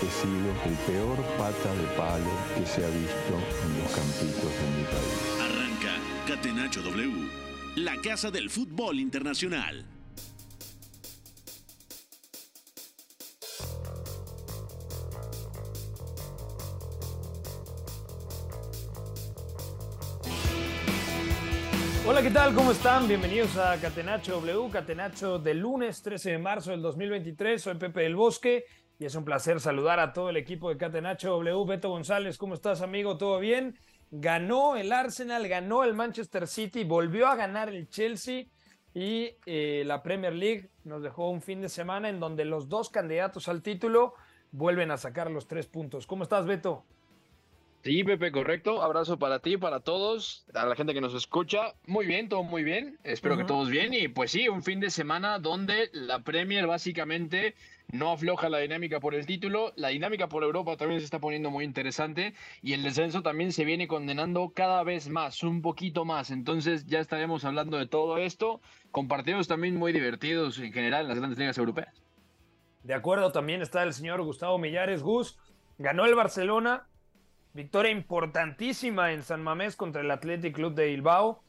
He sido el peor pata de palo que se ha visto en los campitos de mi país. Arranca Catenacho W, la casa del fútbol internacional. Hola, ¿qué tal? ¿Cómo están? Bienvenidos a Catenacho W, Catenacho del lunes 13 de marzo del 2023. Soy Pepe del Bosque y es un placer saludar a todo el equipo de Catenacho W. Beto González, ¿cómo estás, amigo? ¿Todo bien? Ganó el Arsenal, ganó el Manchester City, volvió a ganar el Chelsea y eh, la Premier League nos dejó un fin de semana en donde los dos candidatos al título vuelven a sacar los tres puntos. ¿Cómo estás, Beto? Sí, Pepe, correcto. Abrazo para ti, para todos, a la gente que nos escucha. Muy bien, todo muy bien. Espero que todos bien. Y pues sí, un fin de semana donde la Premier básicamente no afloja la dinámica por el título. La dinámica por Europa también se está poniendo muy interesante. Y el descenso también se viene condenando cada vez más, un poquito más. Entonces ya estaremos hablando de todo esto, con partidos también muy divertidos en general en las grandes ligas europeas. De acuerdo, también está el señor Gustavo Millares Gus. Ganó el Barcelona. Victoria importantísima en San Mamés contra el Athletic Club de Bilbao.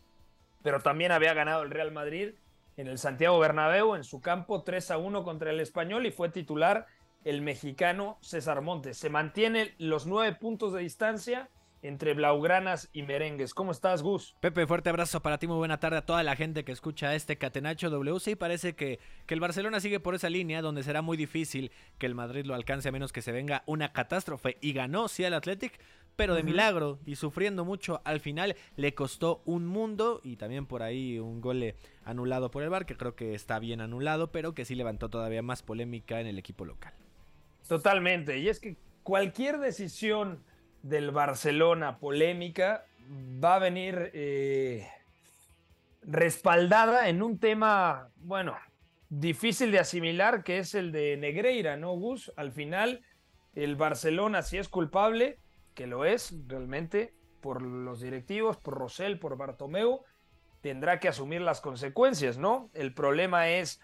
Pero también había ganado el Real Madrid en el Santiago Bernabéu en su campo 3 a 1 contra el Español y fue titular el mexicano César Montes. Se mantiene los nueve puntos de distancia entre blaugranas y merengues. ¿Cómo estás, Gus? Pepe, fuerte abrazo para ti, muy buena tarde a toda la gente que escucha este Catenacho W. Sí, parece que, que el Barcelona sigue por esa línea donde será muy difícil que el Madrid lo alcance a menos que se venga una catástrofe. Y ganó, sí, al Athletic, pero de milagro y sufriendo mucho. Al final le costó un mundo y también por ahí un gol anulado por el VAR, que creo que está bien anulado, pero que sí levantó todavía más polémica en el equipo local. Totalmente. Y es que cualquier decisión del Barcelona polémica va a venir eh, respaldada en un tema, bueno, difícil de asimilar, que es el de Negreira, ¿no, Gus? Al final, el Barcelona, si es culpable, que lo es realmente, por los directivos, por Rosell, por Bartomeu, tendrá que asumir las consecuencias, ¿no? El problema es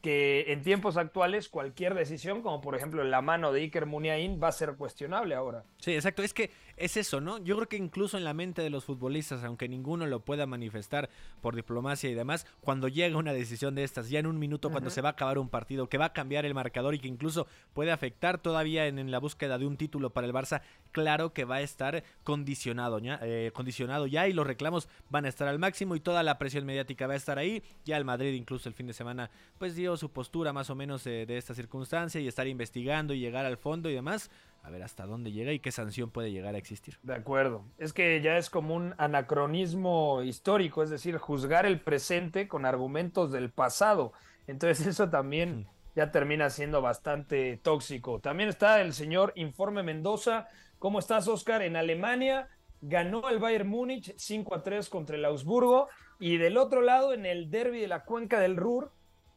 que en tiempos actuales cualquier decisión, como por ejemplo la mano de Iker Muniain, va a ser cuestionable ahora. Sí, exacto. Es que es eso, ¿no? Yo creo que incluso en la mente de los futbolistas, aunque ninguno lo pueda manifestar por diplomacia y demás, cuando llega una decisión de estas, ya en un minuto, cuando se va a acabar un partido, que va a cambiar el marcador y que incluso puede afectar todavía en, en la búsqueda de un título para el Barça, claro que va a estar condicionado ya, eh, condicionado ya y los reclamos van a estar al máximo y toda la presión mediática va a estar ahí. Ya el Madrid incluso el fin de semana pues dio su postura más o menos eh, de esta circunstancia y estar investigando y llegar al fondo y demás. A ver hasta dónde llega y qué sanción puede llegar a existir. De acuerdo. Es que ya es como un anacronismo histórico, es decir, juzgar el presente con argumentos del pasado. Entonces eso también ya termina siendo bastante tóxico. También está el señor Informe Mendoza. ¿Cómo estás, Oscar? En Alemania ganó el Bayern Múnich 5 a 3 contra el Augsburgo. Y del otro lado, en el derby de la cuenca del Ruhr,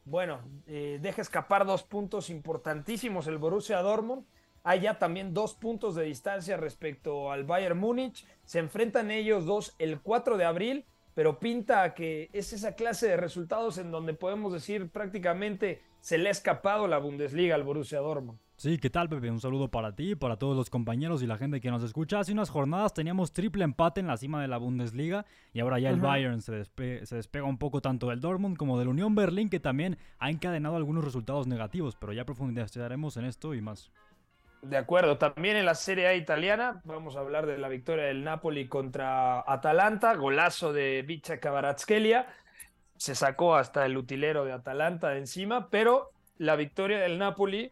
bueno, eh, deja escapar dos puntos importantísimos el Borussia Dortmund. Hay ya también dos puntos de distancia respecto al Bayern Múnich. Se enfrentan ellos dos el 4 de abril, pero pinta a que es esa clase de resultados en donde podemos decir prácticamente se le ha escapado la Bundesliga al Borussia Dortmund. Sí, ¿qué tal, Pepe? Un saludo para ti, para todos los compañeros y la gente que nos escucha. Hace unas jornadas teníamos triple empate en la cima de la Bundesliga y ahora ya el. Bayern se, despe- se despega un poco tanto del Dortmund como del Unión Berlín, que también ha encadenado algunos resultados negativos, pero ya profundizaremos en esto y más. De acuerdo, también en la Serie A italiana vamos a hablar de la victoria del Napoli contra Atalanta, golazo de Vicha Kvaratskhelia, se sacó hasta el utilero de Atalanta de encima, pero la victoria del Napoli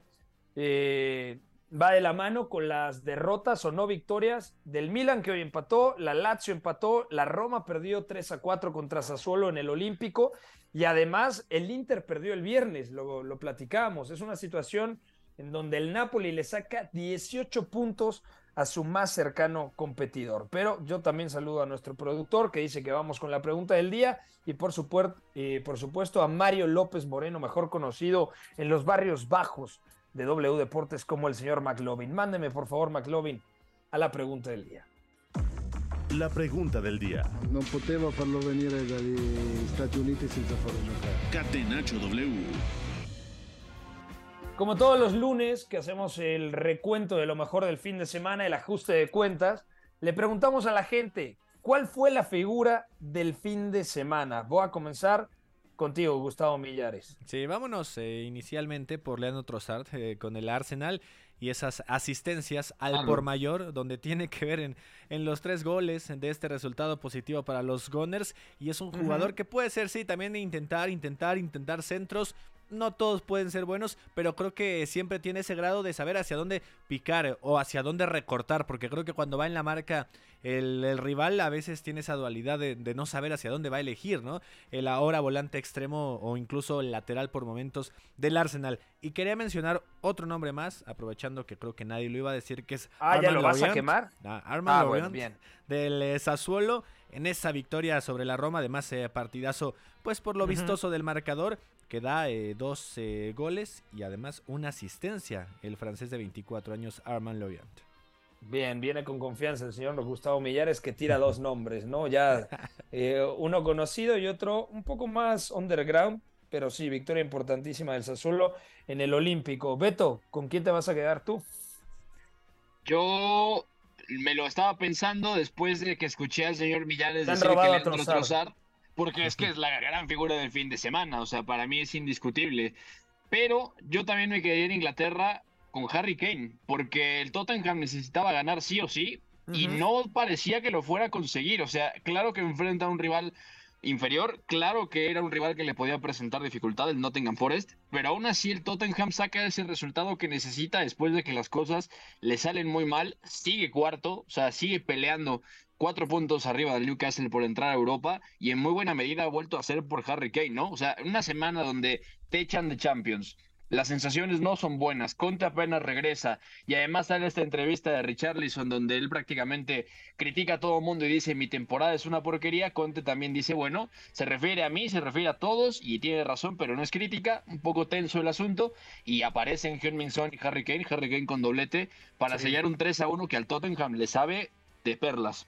eh, va de la mano con las derrotas o no victorias del Milan que hoy empató, la Lazio empató, la Roma perdió 3 a 4 contra Sassuolo en el Olímpico y además el Inter perdió el viernes, lo, lo platicábamos, es una situación en donde el Napoli le saca 18 puntos a su más cercano competidor. Pero yo también saludo a nuestro productor que dice que vamos con la pregunta del día y por, eh, por supuesto a Mario López Moreno, mejor conocido en los barrios bajos de W Deportes como el señor McLovin. Mándeme por favor McLovin a la pregunta del día. La pregunta del día. No poteva farlo venire dagli Stati Uniti senza farlo giocare. Catenaccio W. Como todos los lunes que hacemos el recuento de lo mejor del fin de semana, el ajuste de cuentas, le preguntamos a la gente, ¿cuál fue la figura del fin de semana? Voy a comenzar contigo, Gustavo Millares. Sí, vámonos eh, inicialmente por Leandro Trossard eh, con el Arsenal y esas asistencias al por mayor, donde tiene que ver en, en, los tres goles de este resultado positivo para los Gunners. Y es un jugador que puede ser, sí, también intentar, intentar, intentar centros, no todos pueden ser buenos, pero creo que siempre tiene ese grado de saber hacia dónde picar o hacia dónde recortar, porque creo que cuando va en la marca el, rival a veces tiene esa dualidad de, no saber hacia dónde va a elegir, ¿no? El ahora volante extremo o incluso lateral por momentos del Arsenal. Y quería mencionar otro nombre más, aprovechando que creo que nadie lo iba a decir, que es... Ah, ¿ya lo vas a quemar? Ah, ah bien. del eh, Sassuolo en esa victoria sobre la Roma, además eh, partidazo pues por lo vistoso del marcador que da eh, dos eh, goles y además una asistencia, el francés de 24 años, Armand Loriant. Bien, viene con confianza el señor Gustavo Millares que tira dos nombres, ¿no? Ya eh, uno conocido y otro un poco más underground, pero sí, victoria importantísima del Sassuolo en el Olímpico. Beto, ¿con quién te vas a quedar tú? Yo me lo estaba pensando después de que escuché al señor Millares decir que le trozar porque es que es la gran figura del fin de semana, o sea, para mí es indiscutible. Pero yo también me quedé en Inglaterra con Harry Kane, porque el Tottenham necesitaba ganar sí o sí, y no parecía que lo fuera a conseguir. O sea, claro que enfrenta a un rival inferior, claro que era un rival que le podía presentar dificultad, el Nottingham Forest, pero aún así el Tottenham saca ese resultado que necesita después de que las cosas le salen muy mal, sigue cuarto, o sea, sigue peleando cuatro puntos arriba del Newcastle por entrar a Europa y en muy buena medida ha vuelto a ser por Harry Kane, ¿no? O sea, una semana donde te echan de Champions, las sensaciones no son buenas, Conte apenas regresa y además sale esta entrevista de Richarlison donde él prácticamente critica a todo el mundo y dice mi temporada es una porquería, Conte también dice bueno, se refiere a mí, se refiere a todos y tiene razón, pero no es crítica, un poco tenso el asunto y aparecen Hyun Min Son y Harry Kane, Harry Kane con doblete para sellar un 3 a 1 que al Tottenham le sabe de perlas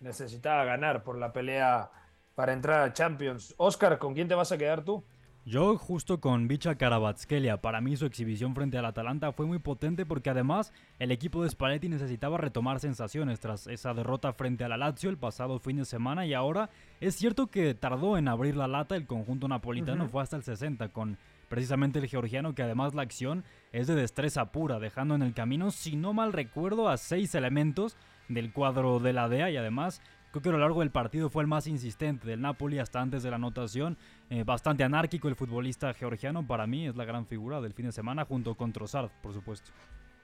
necesitaba ganar por la pelea para entrar a Champions. Oscar, ¿con quién te vas a quedar tú? Yo justo con Bicha Karabatskelia. Para mí su exhibición frente al Atalanta fue muy potente porque además el equipo de Spalletti necesitaba retomar sensaciones tras esa derrota frente a la Lazio el pasado fin de semana y ahora es cierto que tardó en abrir la lata el conjunto napolitano, fue hasta el 60 con precisamente el georgiano que además la acción es de destreza pura, dejando en el camino, si no mal recuerdo, a seis elementos del cuadro de la DEA y además creo que a lo largo del partido fue el más insistente del Napoli hasta antes de la anotación. Eh, bastante anárquico el futbolista georgiano, para mmí es la gran figura del fin de semana junto con Trossard, por supuesto.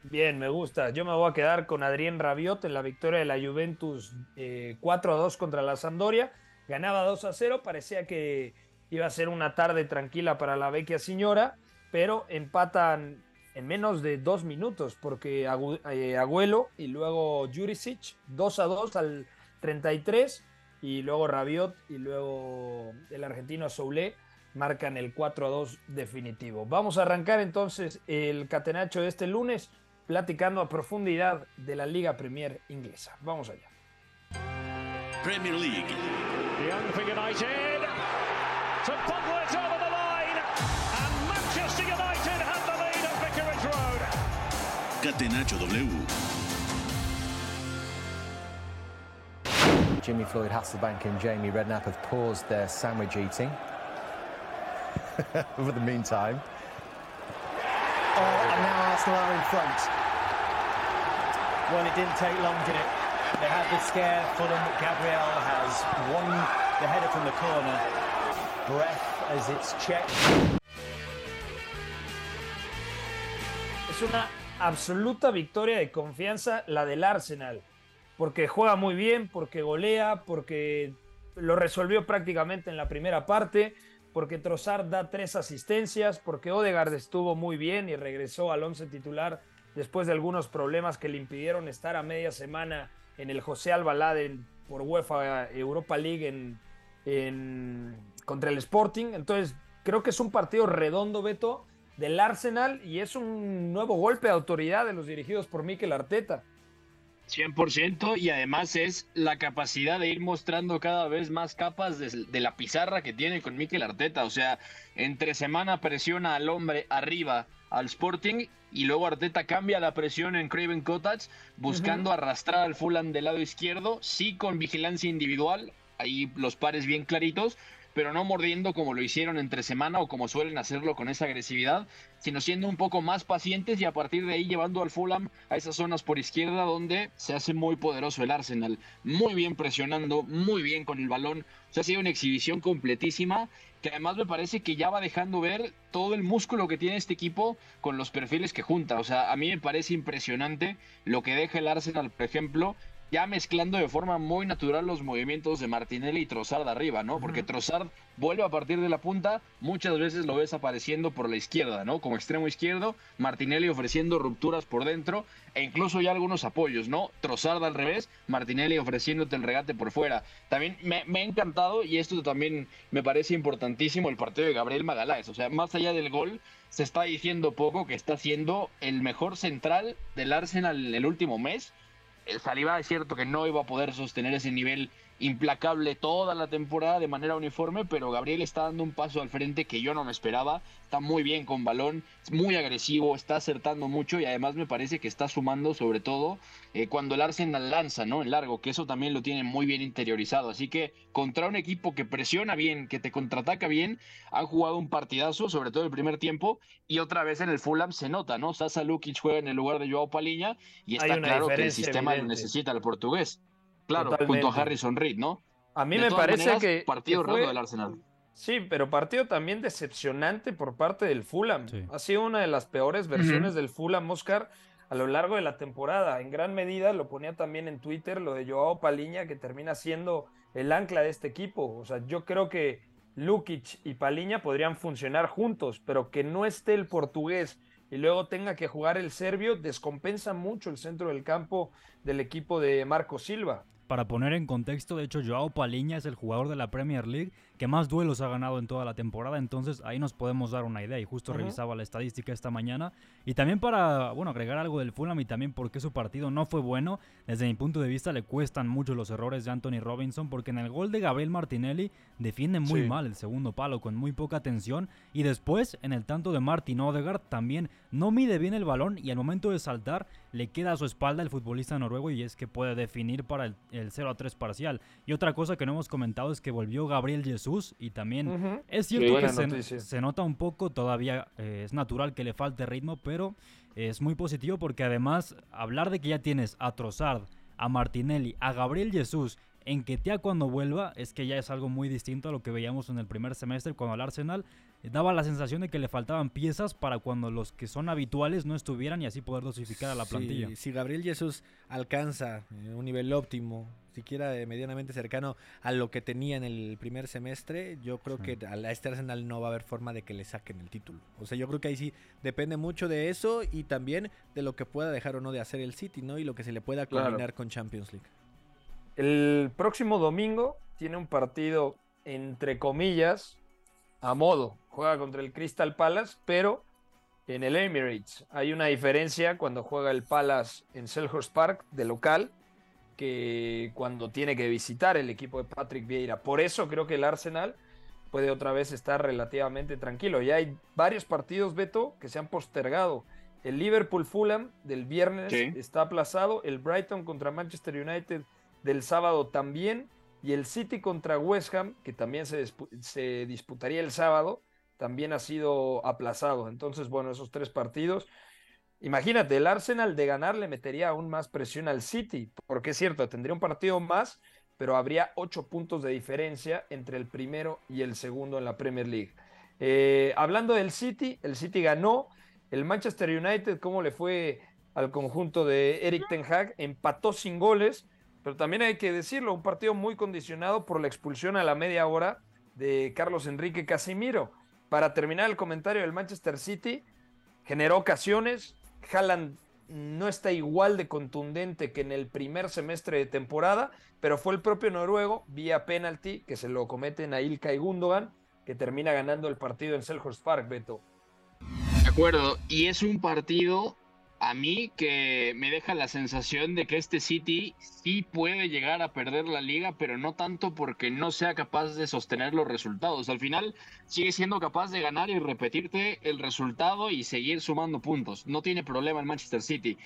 Bien, me gusta. Yo me voy a quedar con Adrián Rabiot en la victoria de la Juventus 4 eh, a 2 contra la Sampdoria. Ganaba 2 a 0, parecía que iba a ser una tarde tranquila para la vecchia señora, pero empatan en menos de dos minutos, porque eh, Agüelo y luego Jurisic, 2 a 2 al 33, y luego Rabiot y luego el argentino Soule marcan el 4 a 2 definitivo. Vamos a arrancar entonces el catenacho de este lunes platicando a profundidad de la Liga Premier inglesa. Vamos allá. Premier League. Catenacho W. Jimmy Floyd Hasselbank and Jamie Redknapp have paused their sandwich eating for the meantime. Oh, and now Arsenal are in front. Well, it didn't take long, did it? They had the scare. Fulham. Gabriel has won the header from the corner. Breath as it's checked. Es una absoluta victoria de confianza la del Arsenal, porque juega muy bien, porque golea, porque lo resolvió prácticamente en la primera parte, porque Trossard da tres asistencias, porque Odegaard estuvo muy bien y regresó al once titular después de algunos problemas que le impidieron estar a media semana en el José Albalade por UEFA Europa League en, contra el Sporting. Entonces, creo que es un partido redondo, Beto, del Arsenal y es un nuevo golpe de autoridad de los dirigidos por Mikel Arteta. 100% y además es la capacidad de ir mostrando cada vez más capas de, de, la pizarra que tiene con Mikel Arteta. O sea, entre semana presiona al hombre arriba al Sporting y luego Arteta cambia la presión en Craven Cottage buscando uh -huh. arrastrar al Fulham del lado izquierdo, sí con vigilancia individual, ahí los pares bien claritos, pero no mordiendo como lo hicieron entre semana o como suelen hacerlo con esa agresividad, sino siendo un poco más pacientes y a partir de ahí llevando al Fulham a esas zonas por izquierda donde se hace muy poderoso el Arsenal, muy bien presionando, muy bien con el balón, o sea, ha sido una exhibición completísima que además me parece que ya va dejando ver todo el músculo que tiene este equipo con los perfiles que junta, o sea, a mí me parece impresionante lo que deja el Arsenal, por ejemplo, ya mezclando de forma muy natural los movimientos de Martinelli y Trossard arriba, ¿no? Porque Trossard vuelve a partir de la punta, muchas veces lo ves apareciendo por la izquierda, ¿no? Como extremo izquierdo, Martinelli ofreciendo rupturas por dentro e incluso ya algunos apoyos, ¿no? Trossard al revés, Martinelli ofreciéndote el regate por fuera. También me, me ha encantado y esto también me parece importantísimo el partido de Gabriel Magaláes, o sea, más allá del gol, se está diciendo poco que está siendo el mejor central del Arsenal en el último mes el es cierto que no iba a poder sostener ese nivel implacable toda la temporada de manera uniforme, pero Gabriel está dando un paso al frente que yo no me esperaba. Está muy bien con balón, es muy agresivo, está acertando mucho y además me parece que está sumando sobre todo eh, cuando el Arsenal lanza, ¿no? En largo, que eso también lo tiene muy bien interiorizado. Así que contra un equipo que presiona bien, que te contraataca bien, han jugado un partidazo, sobre todo el primer tiempo, y otra vez en el Fulham se nota, ¿no? Sasa Lukic juega en el lugar de Joao Paliña y está claro que el sistema evidente. lo necesita el portugués. Claro, Totalmente. junto a Harrison Reed, ¿no? A mí De me todas parece maneras, que. Partido que fue- roto del Arsenal. Sí, pero partido también decepcionante por parte del Fulham. Sí. Ha sido una de las peores versiones del Fulham, Oscar, a lo largo de la temporada. En gran medida lo ponía también en Twitter lo de Joao Paliña, que termina siendo el ancla de este equipo. O sea, yo creo que Lukic y Paliña podrían funcionar juntos, pero que no esté el portugués y luego tenga que jugar el serbio, descompensa mucho el centro del campo del equipo de Marco Silva. Para poner en contexto, de hecho, Joao Paliña es el jugador de la Premier League que más duelos ha ganado en toda la temporada, entonces ahí nos podemos dar una idea y justo Ujú. revisaba la estadística esta mañana. Y también para, bueno, agregar algo del Fulham y también porque su partido no fue bueno, desde mi punto de vista le cuestan mucho los errores de Anthony Robinson porque en el gol de Gabriel Martinelli defiende muy Sí. mal el segundo palo con muy poca atención y después en el tanto de Martin Odegaard también no mide bien el balón y al momento de saltar le queda a su espalda el futbolista noruego y es que puede definir para el, el 0 a 3 parcial. Y otra cosa que no hemos comentado es que volvió Gabriel Jesús y también es Sí, cierto que se, se nota un poco, todavía eh, es natural que le falte ritmo, pero es muy positivo porque además hablar de que ya tienes a Trossard, a Martinelli, a Gabriel Jesús, en que Tea cuando vuelva, es que ya es algo muy distinto a lo que veíamos en el primer semestre cuando el Arsenal eh, daba la sensación de que le faltaban piezas para cuando los que son habituales no estuvieran y así poder dosificar a la plantilla. Si, si Gabriel Jesús alcanza eh, un nivel óptimo, siquiera medianamente cercano a lo que tenía en el primer semestre, yo creo Sí. que a este Arsenal no va a haber forma de que le saquen el título. O sea, yo creo que ahí sí depende mucho de eso y también de lo que pueda dejar o no de hacer el City, ¿no? Y lo que se le pueda Claro. combinar con Champions League. El próximo domingo tiene un partido, entre comillas, a modo. Juega contra el Crystal Palace, pero en el Emirates. Hay una diferencia cuando juega el Palace en Selhurst Park de local que cuando tiene que visitar el equipo de Patrick Vieira. Por eso creo que el Arsenal puede otra vez estar relativamente tranquilo. Ya hay varios partidos, Beto, que se han postergado. El Liverpool Fulham del viernes Sí. está aplazado. El Brighton contra Manchester United del sábado también. Y el City contra West Ham, que también se, se disputaría el sábado, también ha sido aplazado. Entonces, bueno, esos tres partidos. Imagínate, el Arsenal de ganar le metería aún más presión al City, porque es cierto, tendría un partido más, pero habría ocho puntos de diferencia entre el primero y el segundo en la Premier League. Eh, hablando del City, el City ganó. El Manchester United, ¿cómo le fue al conjunto de Eric Ten Hag? Empató sin goles, pero también hay que decirlo, un partido muy condicionado por la expulsión a la media hora de Carlos Enrique Casimiro. Para terminar el comentario del Manchester City, generó ocasiones. Haaland no está igual de contundente que en el primer semestre de temporada, pero fue el propio noruego, vía penalti, que se lo cometen a Ilkay Gundogan, que termina ganando el partido en Selhurst Park, Beto. De acuerdo, y es un partido a mí que me deja la sensación de que este City sí puede llegar a perder la liga, pero no tanto porque no sea capaz de sostener los resultados. Al final sigue siendo capaz de ganar y repetirte el resultado y seguir sumando puntos. No tiene problema el Manchester City.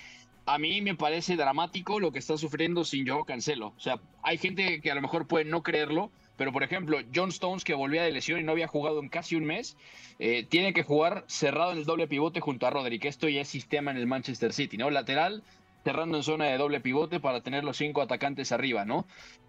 A mí me parece dramático lo que está sufriendo sin Joe Cancelo. O sea, hay gente que a lo mejor puede no creerlo, pero, por ejemplo, John Stones, que volvía de lesión y no había jugado en casi un mes, eh, tiene que jugar cerrado en el doble pivote junto a Rodri, que esto ya es sistema en el Manchester City, ¿no? Lateral, cerrando en zona de doble pivote para tener los cinco atacantes arriba, ¿no?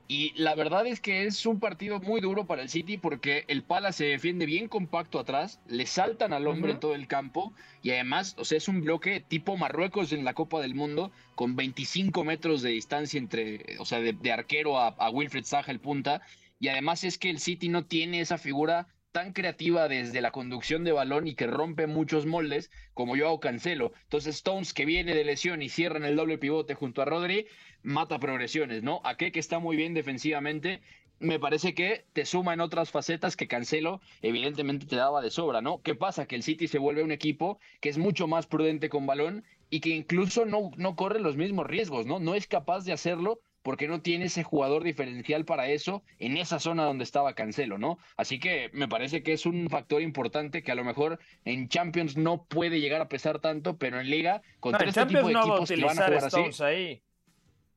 Y la verdad es que es un partido muy duro para el City porque el Pala se defiende bien compacto atrás, le saltan al hombre en todo el campo y además, o sea, es un bloque tipo Marruecos en la Copa del Mundo con 25 metros de distancia entre, o sea, de, arquero a, a Wilfred Zaha, el punta, y además es que el City no tiene esa figura tan creativa desde la conducción de balón y que rompe muchos moldes como yo hago Cancelo. Entonces Stones que viene de lesión y cierra en el doble pivote junto a Rodri, mata progresiones, ¿no? A que está muy bien defensivamente, me parece que te suma en otras facetas que Cancelo evidentemente te daba de sobra, ¿no? ¿Qué pasa? Que el City se vuelve un equipo que es mucho más prudente con balón y que incluso no, no corre los mismos riesgos, ¿no? No es capaz de hacerlo porque no tiene ese jugador diferencial para eso en esa zona donde estaba Cancelo, ¿no? Así que me parece que es un factor importante que a lo mejor en Champions no puede llegar a pesar tanto, pero en Liga, con no, este tipo de equipos que van a jugar así. Ahí.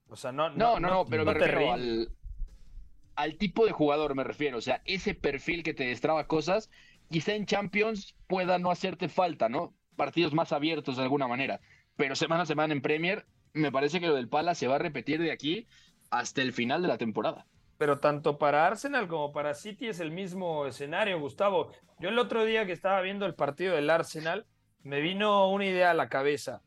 O sea, no, no, no, no, pero me refiero al, al tipo de jugador, me refiero. O sea, ese perfil que te destraba cosas, quizá en Champions pueda no hacerte falta, ¿no? Partidos más abiertos de alguna manera. Pero semana a semana en Premier me parece que lo del Pala se va a repetir de aquí hasta el final de la temporada. Pero tanto para Arsenal como para City es el mismo escenario, Gustavo. Yo el otro día que estaba viendo el partido del Arsenal, me vino una idea a la cabeza.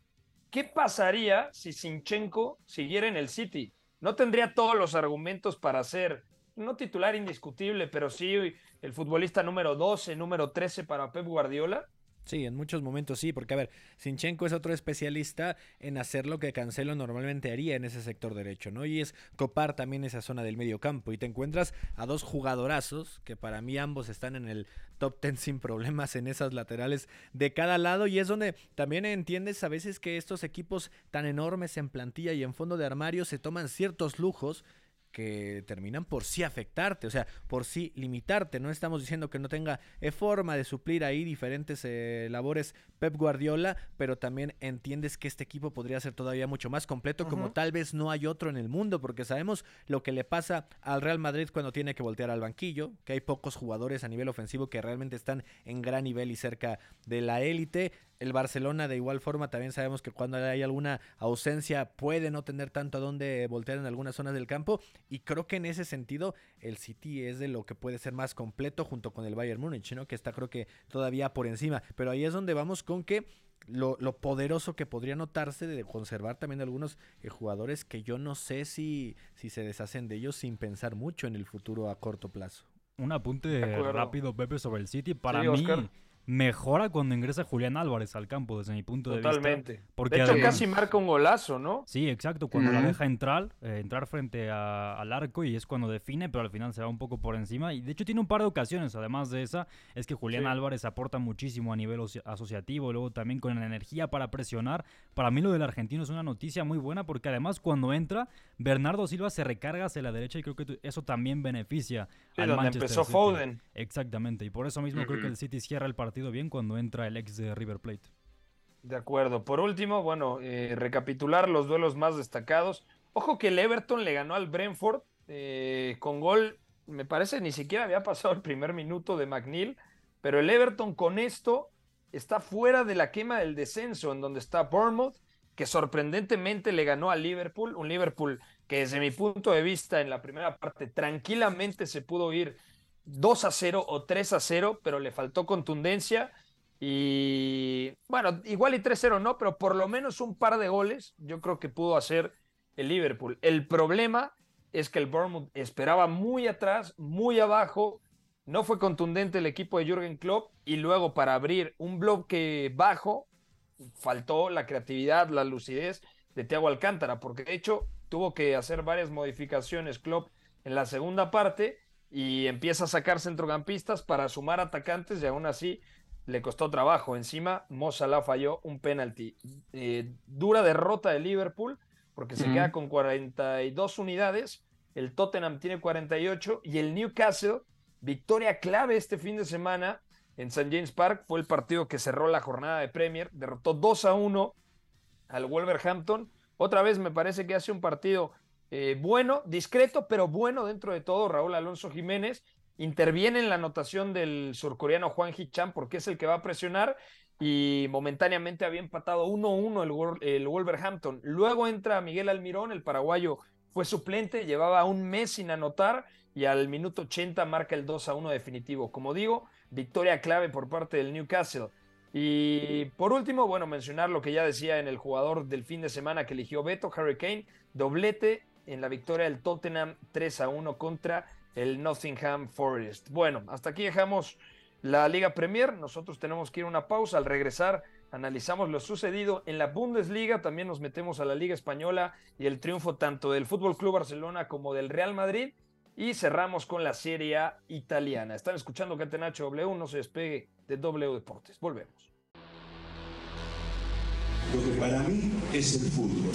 ¿Qué pasaría si Sinchenko siguiera en el City? No tendría todos los argumentos para ser, no titular indiscutible, pero sí el futbolista número 12, número 13 para Pep Guardiola. Sí, en muchos momentos sí, porque a ver, Sinchenko es otro especialista en hacer lo que Cancelo normalmente haría en ese sector derecho, ¿no? Y es copar también esa zona del medio campo. Y te encuentras a dos jugadorazos, que para mí ambos están en el top ten sin problemas en esas laterales de cada lado. Y es donde también entiendes a veces que estos equipos tan enormes en plantilla y en fondo de armario se toman ciertos lujos que terminan por sí afectarte, o sea, por sí limitarte. No estamos diciendo que no tenga eh, forma de suplir ahí diferentes eh, labores Pep Guardiola, pero también entiendes que este equipo podría ser todavía mucho más completo, como tal vez no hay otro en el mundo, porque sabemos lo que le pasa al Real Madrid cuando tiene que voltear al banquillo, que hay pocos jugadores a nivel ofensivo que realmente están en gran nivel y cerca de la élite. El Barcelona de igual forma también sabemos que cuando hay alguna ausencia puede no tener tanto a dónde voltear en algunas zonas del campo y creo que en ese sentido el City es de lo que puede ser más completo junto con el Bayern Múnich, ¿no? Que está creo que todavía por encima, pero ahí es donde vamos con que lo, poderoso que podría notarse de conservar también algunos eh, jugadores que yo no sé si, si se deshacen de ellos sin pensar mucho en el futuro a corto plazo. Un apunte rápido, Pepe, sobre el City. Para mí, mejora cuando ingresa Julián Álvarez al campo, desde mi punto de vista. Totalmente. Porque de hecho, casi marca un golazo, ¿no? Sí, exacto. Cuando la deja entrar, eh, entrar frente al arco y es cuando define, pero al final se va un poco por encima. Y de hecho, tiene un par de ocasiones, además de esa, es que Julián Álvarez aporta muchísimo a nivel asociativo, luego también con la energía para presionar. Para mí, lo del argentino es una noticia muy buena porque además, cuando entra, Bernardo Silva se recarga hacia la derecha y creo que eso también beneficia al Manchester empezó Foden. Exactamente. Y por eso mismo creo que el City cierra el partido bien cuando entra el ex de River Plate. De acuerdo. Por último, bueno, eh, recapitular los duelos más destacados. Ojo que el Everton le ganó al Brentford eh, con gol, me parece ni siquiera había pasado el primer minuto de McNeil, pero el Everton con esto está fuera de la quema del descenso, en donde está Bournemouth, que sorprendentemente le ganó al Liverpool, un Liverpool que desde mi punto de vista en la primera parte tranquilamente se pudo ir 2 a 0 o 3 a 0, pero le faltó contundencia. Y bueno, igual y 3-0 no, pero por lo menos un par de goles yo creo que pudo hacer el Liverpool. El problema es que el Bournemouth esperaba muy atrás, muy abajo, no fue contundente el equipo de Jürgen Klopp y luego para abrir un bloque bajo faltó la creatividad, la lucidez de Thiago Alcántara, porque de hecho tuvo que hacer varias modificaciones Klopp en la segunda parte y empieza a sacar centrocampistas para sumar atacantes y aún así le costó trabajo. Encima, Mo Salah falló un penalti. Eh, dura derrota de Liverpool porque se queda con 42 unidades. El Tottenham tiene 48 y el Newcastle, victoria clave este fin de semana en St. James Park, fue el partido que cerró la jornada de Premier. Derrotó 2 a 1 al Wolverhampton. Otra vez me parece que hace un partido eh, bueno, discreto, pero bueno dentro de todo. Raúl Alonso Jiménez interviene en la anotación del surcoreano Juan Hichan porque es el que va a presionar y momentáneamente había empatado 1-1 el, el Wolverhampton. Luego entra Miguel Almirón, el paraguayo fue suplente, llevaba un mes sin anotar y al minuto 80 marca el 2 1 definitivo. Como digo, victoria clave por parte del Newcastle. Y por último, bueno, mencionar lo que ya decía en el jugador del fin de semana que eligió Beto, Harry Kane, doblete en la victoria del Tottenham 3 a 1 contra el Nottingham Forest. Bueno, hasta aquí dejamos la Liga Premier. Nosotros tenemos que ir a una pausa. Al regresar, analizamos lo sucedido en la Bundesliga. También nos metemos a la Liga Española y el triunfo tanto del Fútbol Club Barcelona como del Real Madrid. Y cerramos con la Serie A italiana. Están escuchando Catenacho W, no se despegue de W Deportes. Volvemos. Lo que para mí es el fútbol.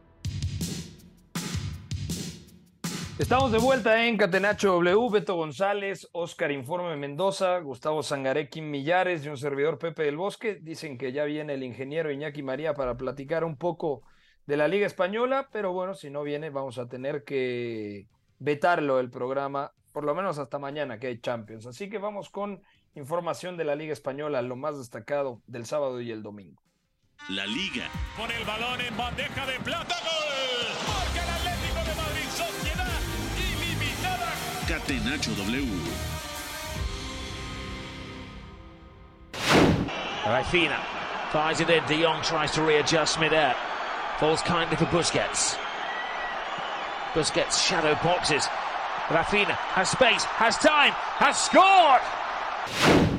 Estamos de vuelta en Catenacho W, Beto González, Oscar Informe Mendoza, Gustavo Sangarequín Millares y un servidor Pepe del Bosque. Dicen que ya viene el ingeniero Iñaki María para platicar un poco de la Liga Española, pero bueno, si no viene vamos a tener que vetarlo el programa, por lo menos hasta mañana que hay Champions. Así que vamos con información de la Liga Española, lo más destacado del sábado y el domingo. La Liga. Con el balón en bandeja de plata, gol. W. Rafina fires it in. De Jong tries to readjust mid-air. Falls kindly for Busquets. Busquets shadow boxes. Rafina has space, has time, has scored!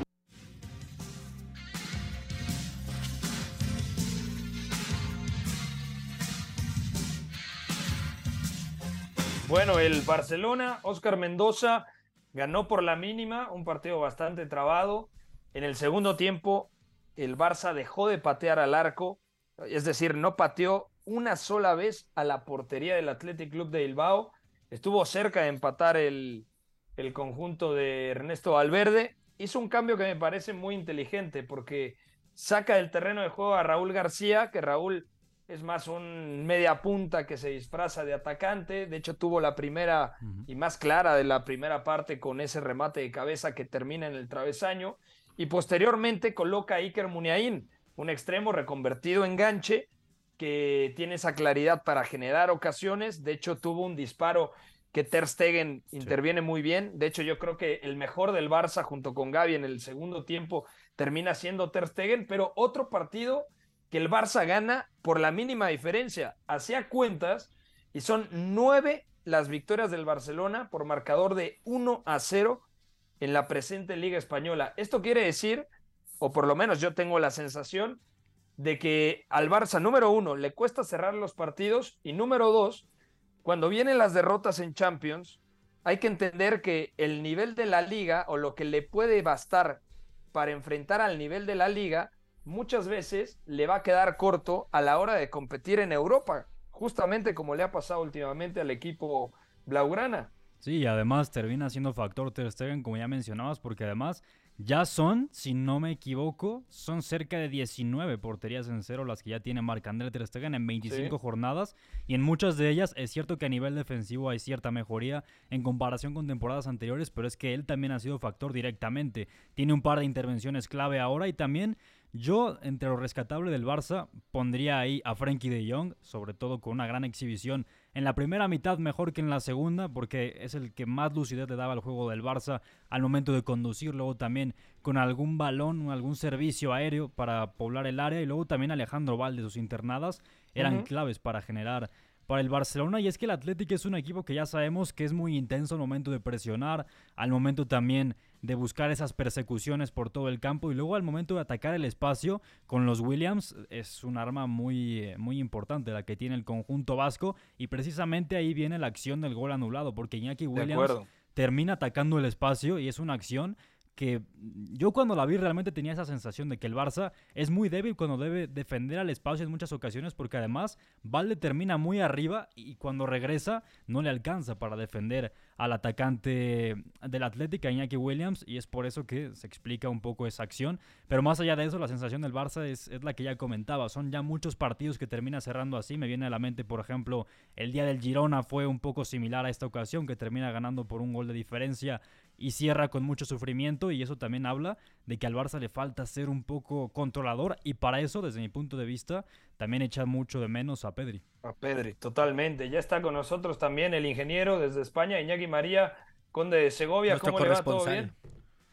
Bueno, el Barcelona, Oscar Mendoza, ganó por la mínima, un partido bastante trabado. En el segundo tiempo, el Barça dejó de patear al arco, es decir, no pateó una sola vez a la portería del Athletic Club de Bilbao. Estuvo cerca de empatar el, el conjunto de Ernesto Valverde. Hizo un cambio que me parece muy inteligente porque saca del terreno de juego a Raúl García, que Raúl es más un media punta que se disfraza de atacante. De hecho, tuvo la primera y más clara de la primera parte con ese remate de cabeza que termina en el travesaño. Y posteriormente coloca a Iker Muniain, un extremo reconvertido en ganche que tiene esa claridad para generar ocasiones. De hecho, tuvo un disparo que Ter Stegen interviene muy bien. De hecho, yo creo que el mejor del Barça junto con Gaby en el segundo tiempo termina siendo Ter Stegen, pero otro partido que el Barça gana por la mínima diferencia. Hacía cuentas y son nueve las victorias del Barcelona por marcador de 1 a 0 en la presente Liga Española. Esto quiere decir, o por lo menos yo tengo la sensación, de que al Barça, número uno, le cuesta cerrar los partidos y número dos, cuando vienen las derrotas en Champions, hay que entender que el nivel de la liga o lo que le puede bastar para enfrentar al nivel de la liga muchas veces le va a quedar corto a la hora de competir en Europa, justamente como le ha pasado últimamente al equipo Blaugrana. Sí, y además termina siendo factor Ter Stegen, como ya mencionabas, porque además ya son, si no me equivoco, son cerca de 19 porterías en cero las que ya tiene Marc-André Ter Stegen en 25 Sí. jornadas y en muchas de ellas es cierto que a nivel defensivo hay cierta mejoría en comparación con temporadas anteriores, pero es que él también ha sido factor directamente. Tiene un par de intervenciones clave ahora y también Yo, entre lo rescatable del Barça, pondría ahí a Frankie de Jong, sobre todo con una gran exhibición en la primera mitad mejor que en la segunda, porque es el que más lucidez le daba al juego del Barça al momento de conducir, luego también con algún balón, algún servicio aéreo para poblar el área, y luego también Alejandro Valde, sus internadas, eran claves para generar para el Barcelona y es que el Atlético es un equipo que ya sabemos que es muy intenso al momento de presionar, al momento también de buscar esas persecuciones por todo el campo y luego al momento de atacar el espacio con los Williams es un arma muy, eh, muy importante la que tiene el conjunto vasco y precisamente ahí viene la acción del gol anulado porque Iñaki Williams termina atacando el espacio y es una acción que yo cuando la vi realmente tenía esa sensación de que el Barça es muy débil cuando debe defender al espacio en muchas ocasiones porque además Valde termina muy arriba y cuando regresa no le alcanza para defender al atacante del Atlético, Iñaki Williams, y es por eso que se explica un poco esa acción. Pero más allá de eso, la sensación del Barça es, es la que ya comentaba. Son ya muchos partidos que termina cerrando así. Me viene a la mente, por ejemplo, el día del Girona fue un poco similar a esta ocasión, que termina ganando por un gol de diferencia y cierra con mucho sufrimiento y eso también habla de que al Barça le falta ser un poco controlador y para eso, desde mi punto de vista, también echa mucho de menos a Pedri. A Pedri, totalmente. Ya está con nosotros también el ingeniero desde España, Iñaki María, conde de Segovia. ¿Cómo le va? ¿Todo bien?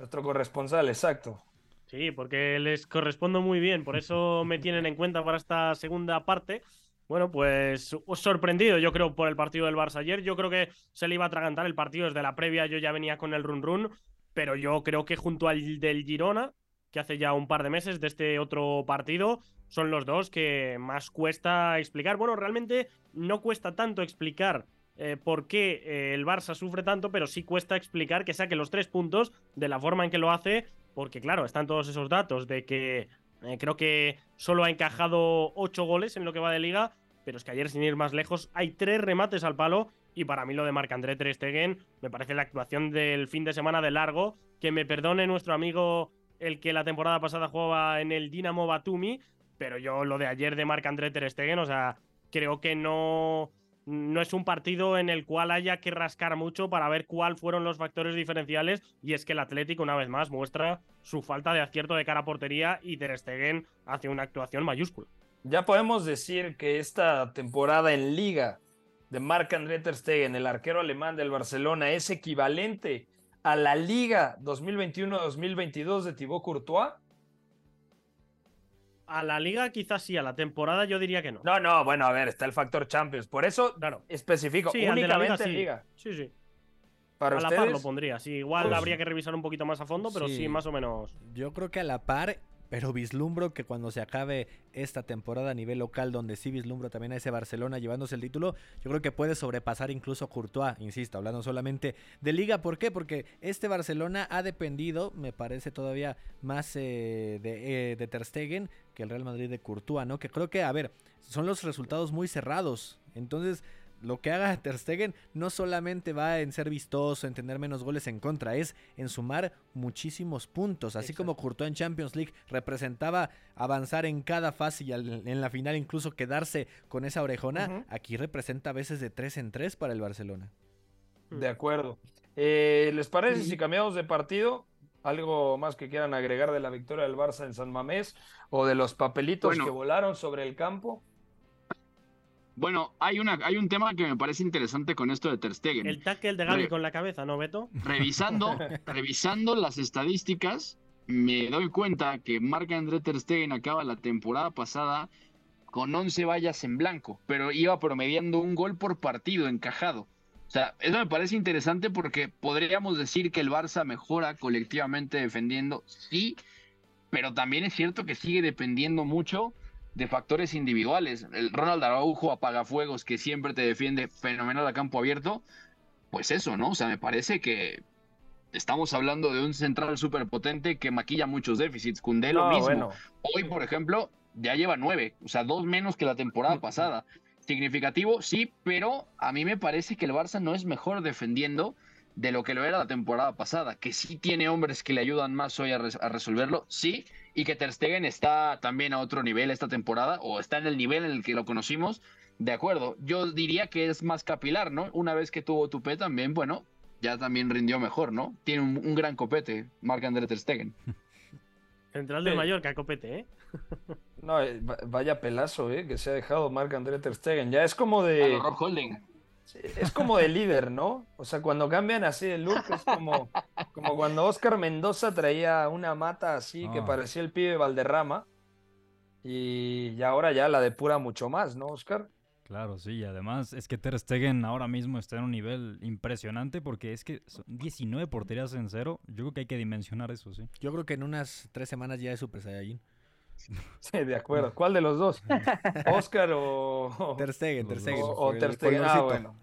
Nuestro corresponsal, exacto. Sí, porque les correspondo muy bien, por eso me tienen en cuenta para esta segunda parte. Bueno, pues sorprendido, yo creo, por el partido del Barça ayer. Yo creo que se le iba a atragantar el partido desde la previa. Yo ya venía con el run run, pero yo creo que junto al del Girona, que hace ya un par de meses de este otro partido, son los dos que más cuesta explicar. Bueno, realmente no cuesta tanto explicar eh, por qué eh, el Barça sufre tanto, pero sí cuesta explicar que saque los tres puntos de la forma en que lo hace, porque claro, están todos esos datos de que eh, creo que solo ha encajado ocho goles en lo que va de liga pero es que ayer, sin ir más lejos, hay tres remates al palo. Y para mí lo de Marc-André Ter Stegen me parece la actuación del fin de semana de largo. Que me perdone nuestro amigo el que la temporada pasada jugaba en el Dinamo Batumi. Pero yo lo de ayer de Marc-André Ter Stegen, o sea, creo que no, no es un partido en el cual haya que rascar mucho para ver cuáles fueron los factores diferenciales. Y es que el Atlético, una vez más, muestra su falta de acierto de cara a portería y Ter Stegen hace una actuación mayúscula. Ya podemos decir que esta temporada en liga de Marc-André Ter Stegen, el arquero alemán del Barcelona, es equivalente a la liga 2021-2022 de Thibaut Courtois. A la liga quizás sí, a la temporada yo diría que no. No, no, bueno, a ver, está el factor Champions. Por eso claro. especifico, únicamente en liga. Sí, sí. Para a la par lo pondría, sí. Igual pues habría que revisar un poquito más a fondo, pero sí, más o menos. Yo creo que a la par pero vislumbro que cuando se acabe esta temporada a nivel local, donde sí vislumbro también a ese Barcelona llevándose el título, yo creo que puede sobrepasar incluso Courtois, insisto, hablando solamente de liga. ¿Por qué? Porque este Barcelona ha dependido, me parece todavía más eh, de, eh, de Ter Stegen que el Real Madrid de Courtois, ¿no? Que creo que, a ver, son los resultados muy cerrados. Entonces, lo que haga Ter Stegen no solamente va en ser vistoso, en tener menos goles en contra, es en sumar muchísimos puntos. Así como Courtois en Champions League representaba avanzar en cada fase y en la final incluso quedarse con esa orejona, aquí representa a veces de 3 en 3 para el Barcelona. De acuerdo. Eh, ¿Les parece si cambiamos de partido? ¿Algo más que quieran agregar de la victoria del Barça en San Mamés o de los papelitos que volaron sobre el campo? Bueno, hay, una, hay un tema que me parece interesante con esto de Ter Stegen. El tackle de Gaby con la cabeza, ¿no, Beto? Revisando, revisando las estadísticas, me doy cuenta que Marc-André Ter Stegen acaba la temporada pasada con 11 vallas en blanco, pero iba promediando un gol por partido encajado. O sea, eso me parece interesante porque podríamos decir que el Barça mejora colectivamente defendiendo, sí, pero también es cierto que sigue dependiendo mucho de factores individuales. El Ronald Araujo apagafuegos que siempre te defiende fenomenal a campo abierto. Pues eso, ¿no? O sea, me parece que estamos hablando de un central súper potente que maquilla muchos déficits. Cundé lo mismo. Hoy, por ejemplo, ya lleva nueve, o sea, dos menos que la temporada pasada. Significativo, sí, pero a mí me parece que el Barça no es mejor defendiendo de lo que lo era la temporada pasada, que sí tiene hombres que le ayudan más hoy a, a resolverlo, sí, y que Ter Stegen está también a otro nivel esta temporada o está en el nivel en el que lo conocimos, de acuerdo. Yo diría que es más capilar, ¿no? Una vez que tuvo Tupé también, bueno, ya también rindió mejor, ¿no? Tiene un, gran copete, Marc-André Ter Stegen. Central Sí. Mallorca, copete, ¿eh? No, eh, va- vaya pelazo, ¿eh? Que se ha dejado Marc André Ter Stegen. Ya es como A de. lo Rob Holding. Es como de líder, ¿no? O sea, cuando cambian así de look, es como, como cuando Oscar Mendoza traía una mata así que Ah. parecía el pibe Valderrama. Y, y ahora ya la depura mucho más, ¿no, Oscar? Claro, sí, y además es que Ter Stegen ahora mismo está en un nivel impresionante porque es que son 19 porterías en cero. Yo creo que hay que dimensionar eso, sí. Yo creo que en unas tres semanas ya es Super Saiyajin. Sí, de acuerdo. ¿Cuál de los dos? ¿Oscar o, Ter Stegen, Ter Los Stegen. o- o Ter Stegen? Ah, colorcito. bueno.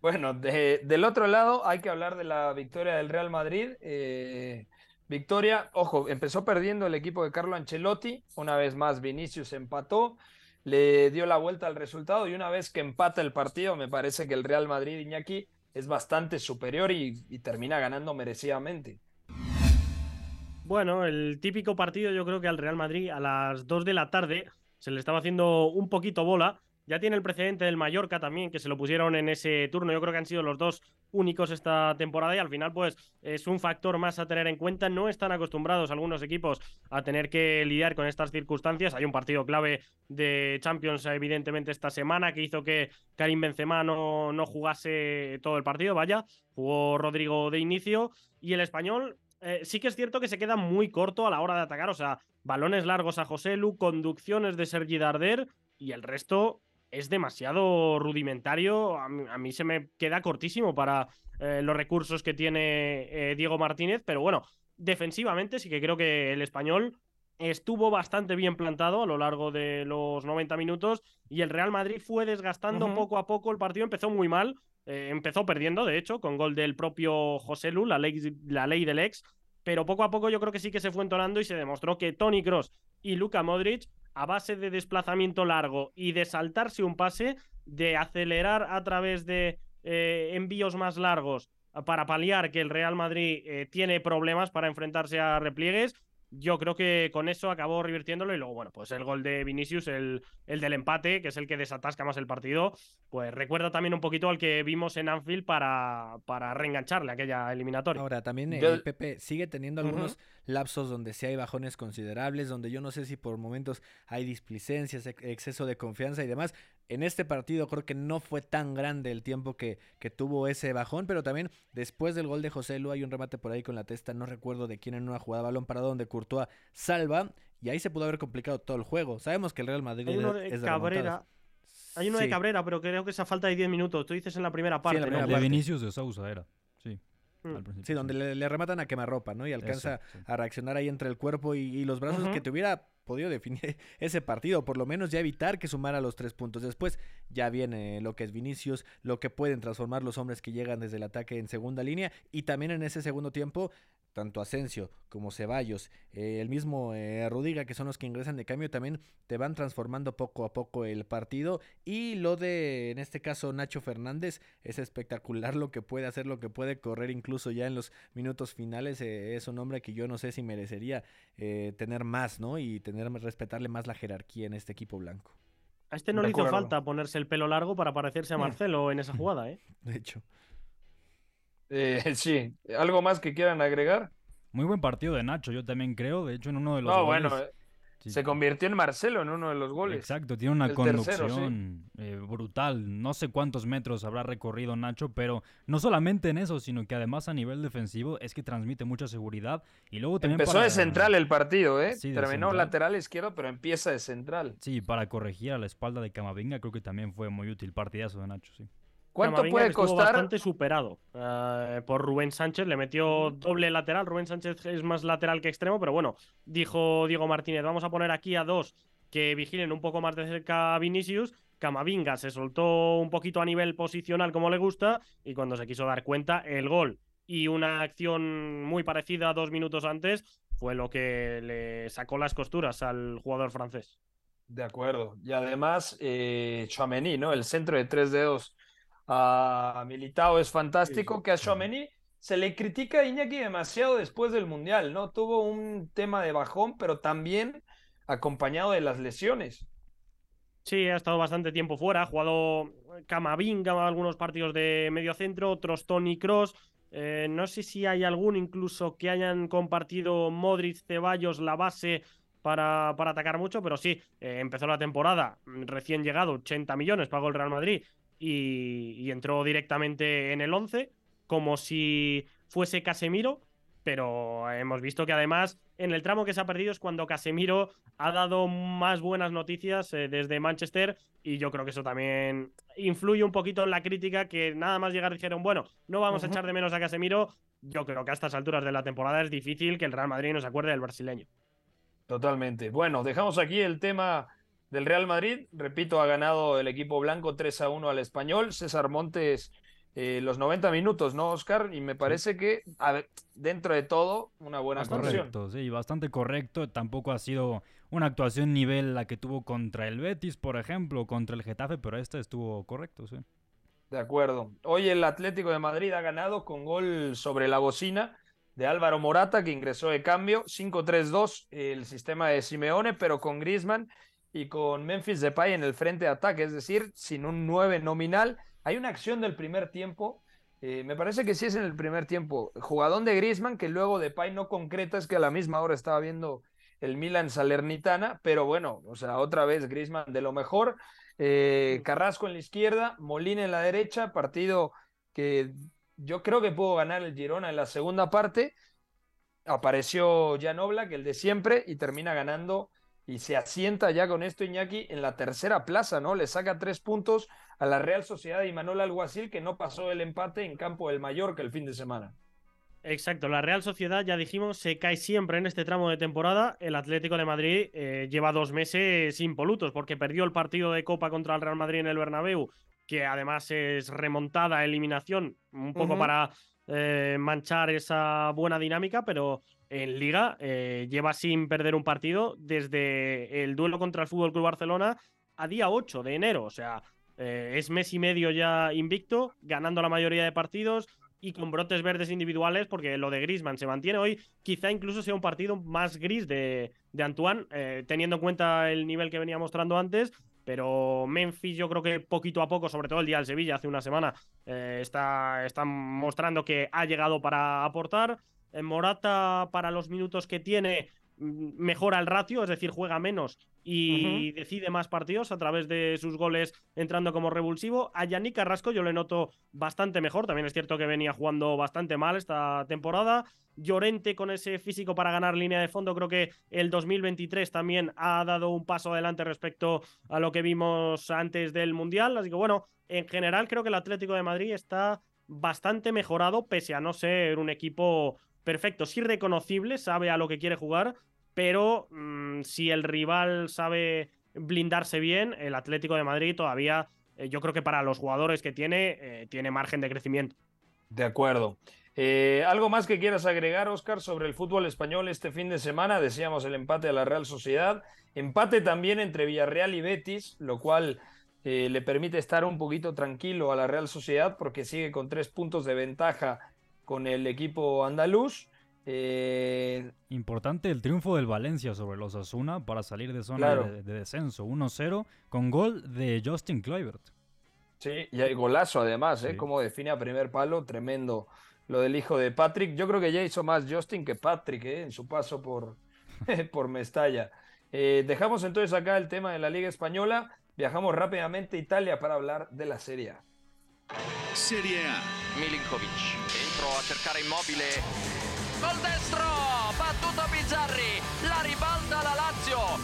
Bueno, de- del otro lado hay que hablar de la victoria del Real Madrid. Eh, victoria, ojo, empezó perdiendo el equipo de Carlo Ancelotti. Una vez más, Vinicius empató, le dio la vuelta al resultado y una vez que empata el partido, me parece que el Real Madrid, Iñaki, es bastante superior y, y termina ganando merecidamente. Bueno, el típico partido yo creo que al Real Madrid a las 2 de la tarde se le estaba haciendo un poquito bola. Ya tiene el precedente del Mallorca también, que se lo pusieron en ese turno. Yo creo que han sido los dos únicos esta temporada y al final pues es un factor más a tener en cuenta. No están acostumbrados algunos equipos a tener que lidiar con estas circunstancias. Hay un partido clave de Champions evidentemente esta semana que hizo que Karim Benzema no, no jugase todo el partido. Vaya, jugó Rodrigo de inicio y el español eh, sí que es cierto que se queda muy corto a la hora de atacar. O sea, balones largos a José Lu, conducciones de Sergi Darder y el resto es demasiado rudimentario. A mí, a mí se me queda cortísimo para eh, los recursos que tiene eh, Diego Martínez. Pero bueno, defensivamente sí que creo que el español estuvo bastante bien plantado a lo largo de los 90 minutos y el Real Madrid fue desgastando poco a poco. El partido empezó muy mal. Eh, empezó perdiendo, de hecho, con gol del propio José Lu, la ley, la ley del ex. Pero poco a poco yo creo que sí que se fue entonando y se demostró que Tony Cross y Luka Modric, a base de desplazamiento largo y de saltarse un pase, de acelerar a través de eh, envíos más largos para paliar que el Real Madrid eh, tiene problemas para enfrentarse a repliegues. Yo creo que con eso acabó revirtiéndolo y luego, bueno, pues el gol de Vinicius, el, el del empate, que es el que desatasca más el partido, pues recuerda también un poquito al que vimos en Anfield para, para reengancharle aquella eliminatoria. Ahora, también Yo- el Pepe sigue teniendo algunos lapsos donde sí hay bajones considerables, donde yo no sé si por momentos hay displicencias, ex- exceso de confianza y demás. En este partido creo que no fue tan grande el tiempo que, que tuvo ese bajón, pero también después del gol de José Lu hay un remate por ahí con la testa, no recuerdo de quién en una jugada balón parado donde Courtois salva y ahí se pudo haber complicado todo el juego. Sabemos que el Real Madrid Hay uno es- de es de Cabrera. remontadas. Hay uno de. Cabrera, pero creo que esa falta de 10 minutos. Tú dices en la primera parte, de. Vinicius de Sousa era, sí. Mm. Sí, donde le, le rematan a quemarropa, ¿no? Y alcanza Eso, sí. a reaccionar ahí entre el cuerpo y, y los brazos que te hubiera podido definir ese partido, por lo menos ya evitar que sumara los tres puntos. Después ya viene lo que es Vinicius, lo que pueden transformar los hombres que llegan desde el ataque en segunda línea y también en ese segundo tiempo tanto Asensio como Ceballos, eh, el mismo eh, Rudiga, que son los que ingresan de cambio, también te van transformando poco a poco el partido. Y lo de, en este caso, Nacho Fernández, es espectacular lo que puede hacer, lo que puede correr incluso ya en los minutos finales. eh, es un hombre que yo no sé si merecería eh, tener más, ¿no? Y tener, respetarle más la jerarquía en este equipo blanco. A este no De le hizo acuerdo. falta ponerse el pelo largo para parecerse a. Marcelo en esa jugada, ¿eh? De hecho. Eh, sí, ¿algo más que quieran agregar? Muy buen partido de Nacho, yo también creo. De hecho, en uno de los No, goles- bueno, eh, Sí. se convirtió en Marcelo en uno de los goles. Exacto, tiene una El tercero, sí. conducción eh, brutal. No sé cuántos metros habrá recorrido Nacho, pero no solamente en eso, sino que además a nivel defensivo es que transmite mucha seguridad. Y luego también Empezó para- de central el partido, ¿eh? Sí, Terminó central. lateral izquierdo, pero empieza de central. Sí, para corregir a la espalda de Camavinga creo que también fue muy útil. Partidazo de Nacho, sí. ¿Cuánto Camavinga puede costar? bastante superado eh, por Rubén Sánchez. Le metió doble lateral. Rubén Sánchez es más lateral que extremo, pero bueno, dijo Diego Martínez, vamos a poner aquí a dos que vigilen un poco más de cerca a Vinicius. Camavinga se soltó un poquito a nivel posicional como le gusta y cuando se quiso dar cuenta, el gol y una acción muy parecida dos minutos antes fue lo que le sacó las costuras al jugador francés. De acuerdo. Y además, eh, ¿no? El centro de tres dedos a Militao es fantástico. Que a se le critica a Iñaki demasiado después del Mundial, ¿no? Tuvo un tema de bajón, pero también acompañado de las lesiones. Sí, ha estado bastante tiempo fuera. Ha jugado Camavinga algunos partidos de medio centro, otros Tony Cross. Eh, no sé si hay algún incluso que hayan compartido Modric, Ceballos, la base para, para atacar mucho, pero sí, eh, empezó la temporada recién llegado, 80 millones pagó el Real Madrid y, y entró directamente en el 11, como si fuese Casemiro, pero hemos visto que además en el tramo que se ha perdido es cuando Casemiro ha dado más buenas noticias eh, desde Manchester y yo creo que eso también influye un poquito en la crítica que nada más llegar dijeron, bueno, no vamos a echar de menos a Casemiro. Yo creo que a estas alturas de la temporada es difícil que el Real Madrid no se acuerde del brasileño. Totalmente. Bueno, dejamos aquí el tema del Real Madrid. Repito, ha ganado el equipo blanco 3 a 1 al español. César Montes eh, los 90 minutos, ¿no, Oscar? Y me parece que, a ver, dentro de todo, una buena actuación. Correcto, sí, bastante correcto. Tampoco ha sido una actuación nivel la que tuvo contra el Betis, por ejemplo, contra el Getafe, pero esta estuvo correcto, sí. De acuerdo. Hoy el Atlético de Madrid ha ganado con gol sobre la bocina de Álvaro Morata, que ingresó de cambio. 5-3-2 el sistema de Simeone, pero con Griezmann y con Memphis Depay en el frente de ataque, es decir, sin un 9 nominal. Hay una acción del primer tiempo, eh, me parece que sí es en el primer tiempo, jugadón de Griezmann que luego de Pay no concreta, es que a la misma hora estaba viendo el Milan Salernitana, pero bueno, o sea, otra vez Griezmann de lo mejor, eh, Carrasco en la izquierda, Molina en la derecha, partido que yo creo que pudo ganar el Girona en la segunda parte, apareció Jan Oblak, el de siempre, y termina ganando y se asienta ya con esto Iñaki en la tercera plaza, ¿no? Le saca tres puntos a la Real Sociedad y Manuel Alguacil que no pasó el empate en campo del Mallorca el fin de semana. Exacto, la Real Sociedad, ya dijimos, se cae siempre en este tramo de temporada. El Atlético de Madrid eh, lleva dos meses impolutos porque perdió el partido de Copa contra el Real Madrid en el Bernabéu, que además es remontada, eliminación, un poco para eh, manchar esa buena dinámica, pero en Liga eh, lleva sin perder un partido desde el duelo contra el Fútbol Club Barcelona a día 8 de enero. O sea, eh, es mes y medio ya invicto, ganando la mayoría de partidos y con brotes verdes individuales, porque lo de Grisman se mantiene hoy. Quizá incluso sea un partido más gris de, de Antoine, eh, teniendo en cuenta el nivel que venía mostrando antes. Pero Memphis, yo creo que poquito a poco, sobre todo el día del Sevilla hace una semana, está, está mostrando que ha llegado para aportar. En Morata, para los minutos que tiene, mejora el ratio, es decir, juega menos y decide más partidos a través de sus goles entrando como revulsivo. A Yannick Carrasco yo le noto bastante mejor, también es cierto que venía jugando bastante mal esta temporada. Llorente con ese físico para ganar línea de fondo, creo que el 2023 también ha dado un paso adelante respecto a lo que vimos antes del Mundial. Así que bueno, en general creo que el Atlético de Madrid está bastante mejorado, pese a no ser un equipo perfecto, sí reconocible, sabe a lo que quiere jugar, pero mm, si el rival sabe blindarse bien, el Atlético de Madrid todavía, eh, yo creo que para los jugadores que tiene, eh, tiene margen de crecimiento. De acuerdo. Eh, ¿Algo más que quieras agregar, Oscar, sobre el fútbol español este fin de semana? Decíamos el empate de la Real Sociedad, empate también entre Villarreal y Betis, lo cual le permite estar un poquito tranquilo a la Real Sociedad porque sigue con tres puntos de ventaja con el equipo andaluz. Eh, Importante el triunfo del Valencia sobre los Asuna para salir de zona de, descenso. 1-0 con gol de Justin Kluivert. Sí, y hay golazo además, ¿eh? Como define a primer palo, tremendo lo del hijo de Patrick. Yo creo que ya hizo más Justin que Patrick ¿eh? en su paso por, por Mestalla. Eh, dejamos entonces acá el tema de la Liga Española. Viajamos rápidamente a Italia para hablar de la Serie A. Serie A. Milinkovic. Entro a cercare immobile col destro, battuto Bizzarri, la ribalta la Lazio.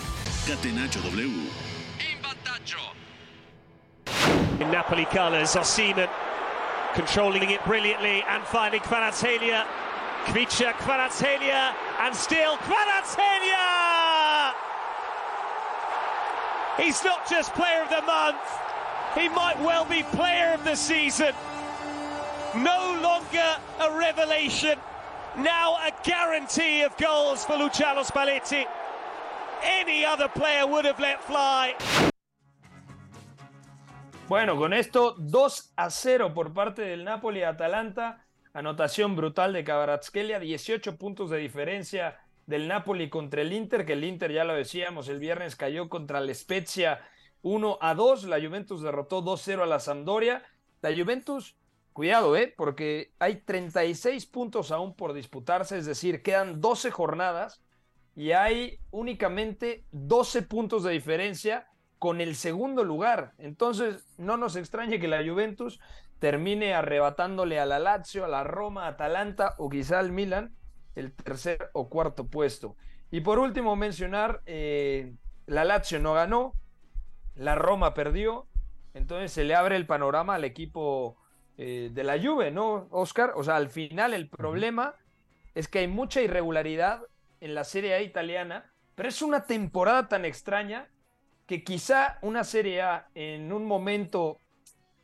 Catenaccio W. In vantaggio. In Napoli colours, Osimhen controlling it brilliantly and finding Kvaratskhelia. Kvicha, Kvaratskhelia, and still Kvaratskhelia! He's not just player of the month, he might well be player of the season. No longer a revelation, Now a guarantee of goals for Luciano Spalletti. Any other player would have let fly. Bueno, con esto 2 a 0 por parte del Napoli Atalanta. Anotación brutal de Kvaratskhelia, 18 puntos de diferencia del Napoli contra el Inter, que el Inter ya lo decíamos, el viernes cayó contra la Spezia 1 a 2, la Juventus derrotó 2-0 a la Sampdoria. La Juventus cuidado, ¿eh? Porque hay 36 puntos aún por disputarse, es decir, quedan 12 jornadas y hay únicamente 12 puntos de diferencia con el segundo lugar. Entonces, no nos extrañe que la Juventus termine arrebatándole a la Lazio, a la Roma, a Atalanta o quizá al Milan el tercer o cuarto puesto. Y por último, mencionar, eh, la Lazio no ganó, la Roma perdió, entonces se le abre el panorama al equipo eh, de la Juve, ¿no, Oscar? O sea, al final el problema es que hay mucha irregularidad en la Serie A italiana, pero es una temporada tan extraña que quizá una Serie A en un momento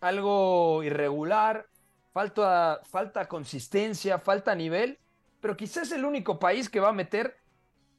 algo irregular, falta, falta consistencia, falta nivel, pero quizás es el único país que va a meter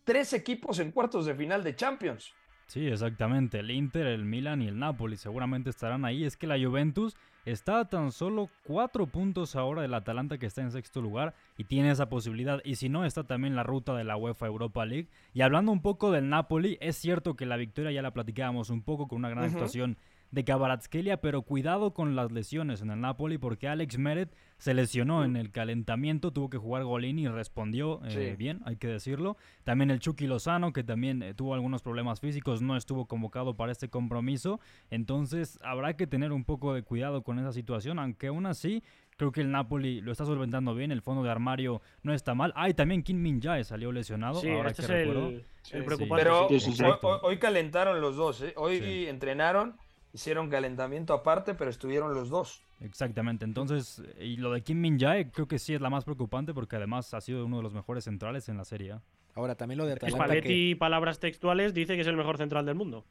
tres equipos en cuartos de final de Champions. Sí, exactamente. El Inter, el Milan y el Napoli seguramente estarán ahí. Es que la Juventus está a tan solo cuatro puntos ahora del Atalanta que está en sexto lugar y tiene esa posibilidad. Y si no, está también la ruta de la UEFA Europa League. Y hablando un poco del Napoli, es cierto que la victoria ya la platicábamos un poco con una gran situación de Kvaratskhelia, pero cuidado con las lesiones en el Napoli porque Alex Meret se lesionó en el calentamiento, tuvo que jugar Golini y respondió eh, bien, hay que decirlo. También el Chucky Lozano, que también eh, tuvo algunos problemas físicos, no estuvo convocado para este compromiso. Entonces habrá que tener un poco de cuidado con esa situación, aunque aún así creo que el Napoli lo está solventando bien, el fondo de armario no está mal. Ah, y también Kim Min Jae salió lesionado, ahora este que es recuerdo. El, preocupante. Pero hoy, hoy, calentaron los dos, ¿eh? hoy entrenaron hicieron calentamiento aparte, pero estuvieron los dos. Exactamente, entonces, y lo de Kim Min Jae creo que sí es la más preocupante porque además ha sido uno de los mejores centrales en la serie. Ahora también lo de Atalanta. Spalletti, palabras textuales, dice que es el mejor central del mundo.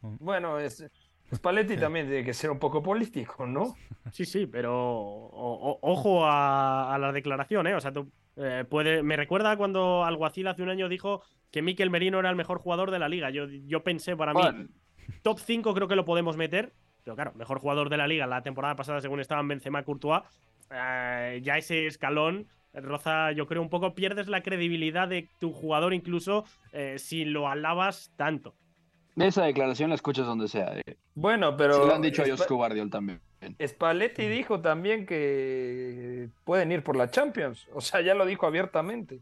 Bueno, es, Spalletti también tiene que ser un poco político, ¿no? Sí, sí, pero ojo a, la declaración, ¿eh? O sea, tú, eh, puede, me recuerda cuando Alguacil hace un año dijo que Miquel Merino era el mejor jugador de la liga. Yo, yo pensé para mí, Top 5 creo que lo podemos meter. Pero claro, mejor jugador de la liga la temporada pasada, según estaban Benzema Courtois. Eh, ya ese escalón Roza, yo creo un poco pierdes la credibilidad de tu jugador incluso eh, si lo alabas tanto. Esa declaración la escuchas donde sea. Eh. Bueno, pero... Se lo han dicho a Josco Guardiol también. Spalletti dijo también que pueden ir por la Champions. O sea, ya lo dijo abiertamente.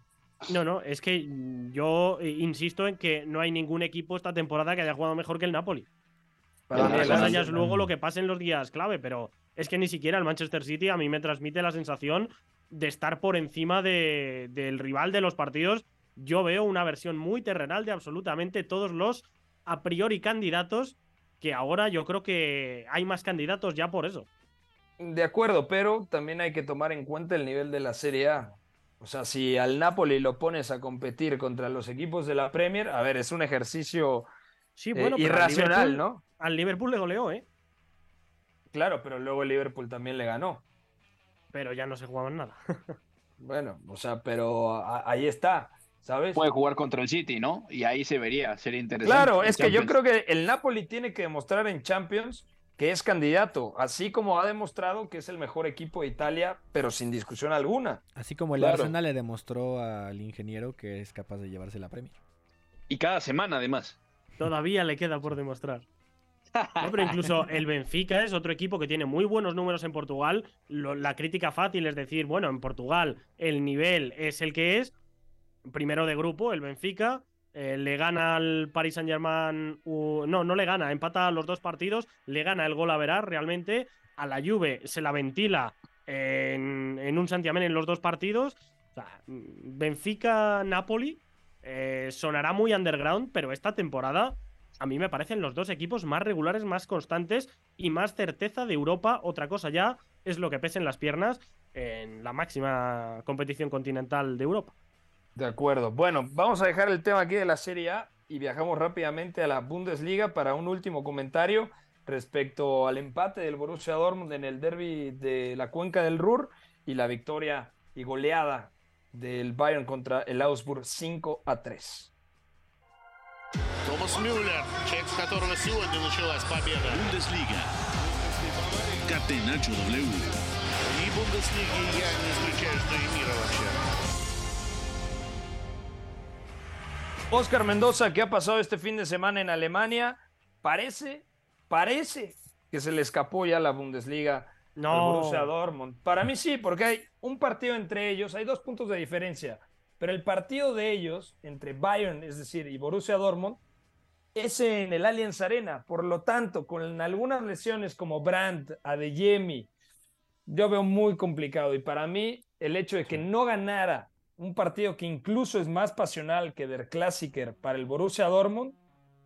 No, no, es que yo eh, insisto en que no hay ningún equipo esta temporada que haya jugado mejor que el Napoli. Para mí, ya es luego lo que pasa en los días clave, pero es que ni siquiera el Manchester City a mí me transmite la sensación de estar por encima del rival de los partidos. Yo veo una versión muy terrenal de absolutamente todos los a priori candidatos, que ahora yo creo que hay más candidatos ya por eso. De acuerdo, pero también hay que tomar en cuenta el nivel de la Serie A. O sea, si al Napoli lo pones a competir contra los equipos de la Premier, a ver, es un ejercicio sí, eh, irracional, ¿no? Al Liverpool le goleó, ¿eh? Claro, pero luego el Liverpool también le ganó. Pero ya no se jugaba nada. bueno, o sea, pero ahí está, ¿sabes? Puede jugar contra el City, ¿no? Y ahí se vería, sería interesante. Claro, es que yo creo que el Napoli tiene que demostrar en Champions que es candidato, así como ha demostrado que es el mejor equipo de Italia, pero sin discusión alguna. Así como el Arsenal le demostró al ingeniero que es capaz de llevarse la premia. Y cada semana, además. Todavía le queda por demostrar. pero incluso el Benfica es otro equipo que tiene muy buenos números en Portugal. la crítica fácil es decir, bueno, en Portugal el nivel es el que es. Primero de grupo, el Benfica. Eh, le gana al Paris Saint Germain, no, no le gana, empata los dos partidos, le gana el gol a verar realmente, a la Juve se la ventila en, un Santiamén en los dos partidos, Benfica-Napoli eh, sonará muy underground, pero esta temporada a mí me parecen los dos equipos más regulares, más constantes y más certeza de Europa, otra cosa ya es lo que pesen las piernas en la máxima competición continental de Europa. De acuerdo. Bueno, vamos a dejar el tema aquí de la Serie A y viajamos rápidamente a la Bundesliga para un último comentario respecto al empate del Borussia Dortmund en el derby de la Cuenca del Ruhr y la victoria y goleada del Bayern contra el Augsburg 5 a 3. Thomas Müller, check которого сегодня началась победа. Bundesliga. Catenacho W. И Бундеслиги я не исключаю, что и мира вообще. Oscar Mendoza, ¿qué ha pasado este fin de semana en Alemania? Parece, parece que se le escapó ya la Bundesliga no. Borussia Dortmund. Para mí sí, porque hay un partido entre ellos, hay dos puntos de diferencia, pero el partido de ellos entre Bayern, es decir, y Borussia Dortmund, es en el Allianz Arena. Por lo tanto, con algunas lesiones como Brandt, Adeyemi, yo veo muy complicado. Y para mí, el hecho de que no ganara un partido que incluso es más pasional que Der Klassiker para el Borussia Dortmund,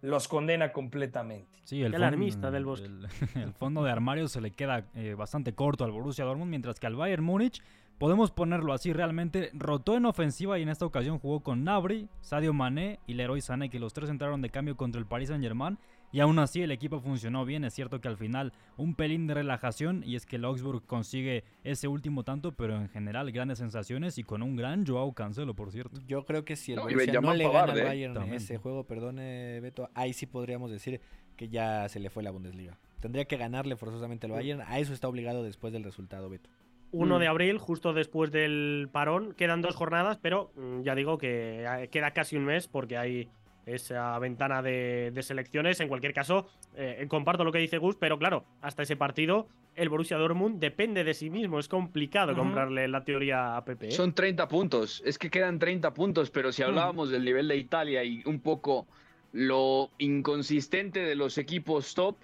los condena completamente. Sí, el, fondo, del bosque. El, fondo de armario se le queda eh, bastante corto al Borussia Dortmund, mientras que al Bayern Múnich, podemos ponerlo así, realmente rotó en ofensiva y en esta ocasión jugó con Nabri, Sadio Mané y Leroy Sané, que los tres entraron de cambio contra el Paris Saint-Germain y aún así el equipo funcionó bien. Es cierto que al final un pelín de relajación y es que el Augsburg consigue ese último tanto, pero en general grandes sensaciones y con un gran Joao Cancelo, por cierto. Yo creo que si el no, Borussia no le gana al ¿eh? Bayern en ese juego, perdone Beto, ahí sí podríamos decir que ya se le fue la Bundesliga. Tendría que ganarle forzosamente al Bayern. A eso está obligado después del resultado, Beto. 1 de mm. abril, justo después del parón. Quedan dos jornadas, pero mm, ya digo que eh, queda casi un mes porque hay esa ventana de, selecciones. En cualquier caso, eh, comparto lo que dice Gus, pero claro, hasta ese partido el Borussia Dortmund depende de sí mismo. Es complicado comprarle la teoría a Pepe. ¿eh? Son 30 puntos. Es que quedan 30 puntos, pero si hablábamos del nivel de Italia y un poco lo inconsistente de los equipos top,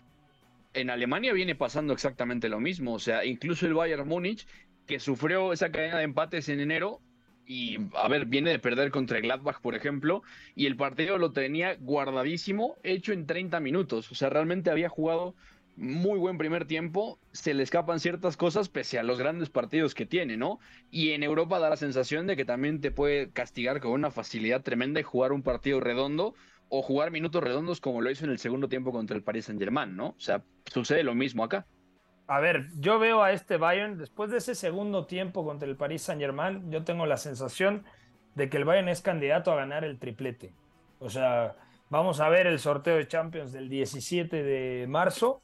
en Alemania viene pasando exactamente lo mismo. O sea, incluso el Bayern Múnich, que sufrió esa cadena de empates en enero, y a ver, viene de perder contra Gladbach, por ejemplo, y el partido lo tenía guardadísimo, hecho en 30 minutos. O sea, realmente había jugado muy buen primer tiempo, se le escapan ciertas cosas pese a los grandes partidos que tiene, ¿no? Y en Europa da la sensación de que también te puede castigar con una facilidad tremenda y jugar un partido redondo o jugar minutos redondos como lo hizo en el segundo tiempo contra el Paris Saint-Germain, ¿no? O sea, sucede lo mismo acá. A ver, yo veo a este Bayern, después de ese segundo tiempo contra el Paris Saint-Germain, yo tengo la sensación de que el Bayern es candidato a ganar el triplete. O sea, vamos a ver el sorteo de Champions del 17 de marzo,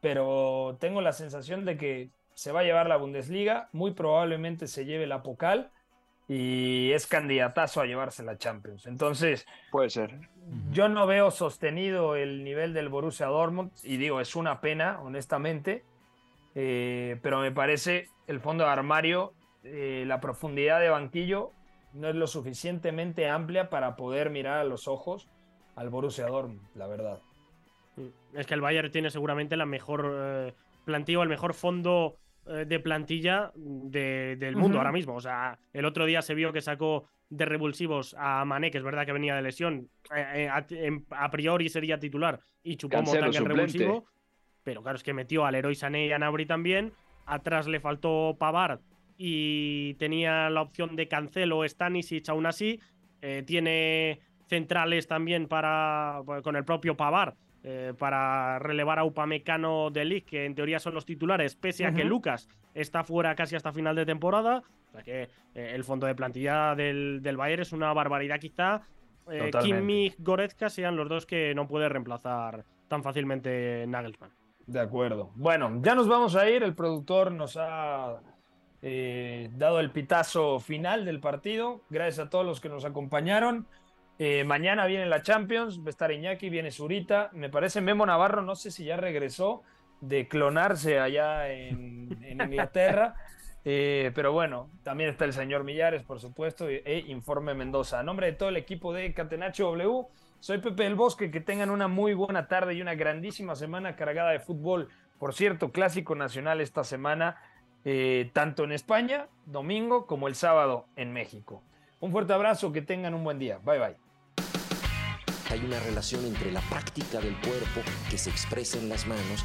pero tengo la sensación de que se va a llevar la Bundesliga, muy probablemente se lleve la Pocal y es candidatazo a llevarse la Champions. Entonces, puede ser. Yo no veo sostenido el nivel del Borussia Dortmund y digo, es una pena, honestamente, eh, pero me parece el fondo de armario, eh, la profundidad de banquillo no es lo suficientemente amplia para poder mirar a los ojos al Borussia Dortmund, la verdad. Es que el Bayern tiene seguramente la mejor eh, plantilla, el mejor fondo de plantilla del mundo ahora mismo. O sea, el otro día se vio que sacó de revulsivos a Mané, que es verdad que venía de lesión, a, priori sería titular, y chupó revulsivo pero claro, es que metió al Leroy Sané y a Nabri también. Atrás le faltó Pavard y tenía la opción de Cancelo, Stanisic aún así. Eh, tiene centrales también para con el propio Pavard eh, para relevar a Upamecano de Ligt, que en teoría son los titulares, pese a que Lucas está fuera casi hasta final de temporada. O sea que eh, el fondo de plantilla del, del, Bayern es una barbaridad quizá. Eh, Kimmich, Goretzka sean los dos que no puede reemplazar tan fácilmente Nagelsmann. De acuerdo. Bueno, ya nos vamos a ir. El productor nos ha eh, dado el pitazo final del partido. Gracias a todos los que nos acompañaron. Eh, mañana viene la Champions, va a estar Iñaki, viene Zurita. Me parece Memo Navarro, no sé si ya regresó de clonarse allá en, Inglaterra. Eh, pero bueno, también está el señor Millares, por supuesto, e Informe Mendoza. A nombre de todo el equipo de Catenacho W, soy Pepe del Bosque, que tengan una muy buena tarde y una grandísima semana cargada de fútbol. Por cierto, clásico nacional esta semana, eh, tanto en España, domingo, como el sábado en México. Un fuerte abrazo, que tengan un buen día. Bye bye. Hay una relación entre la práctica del cuerpo que se expresa en las manos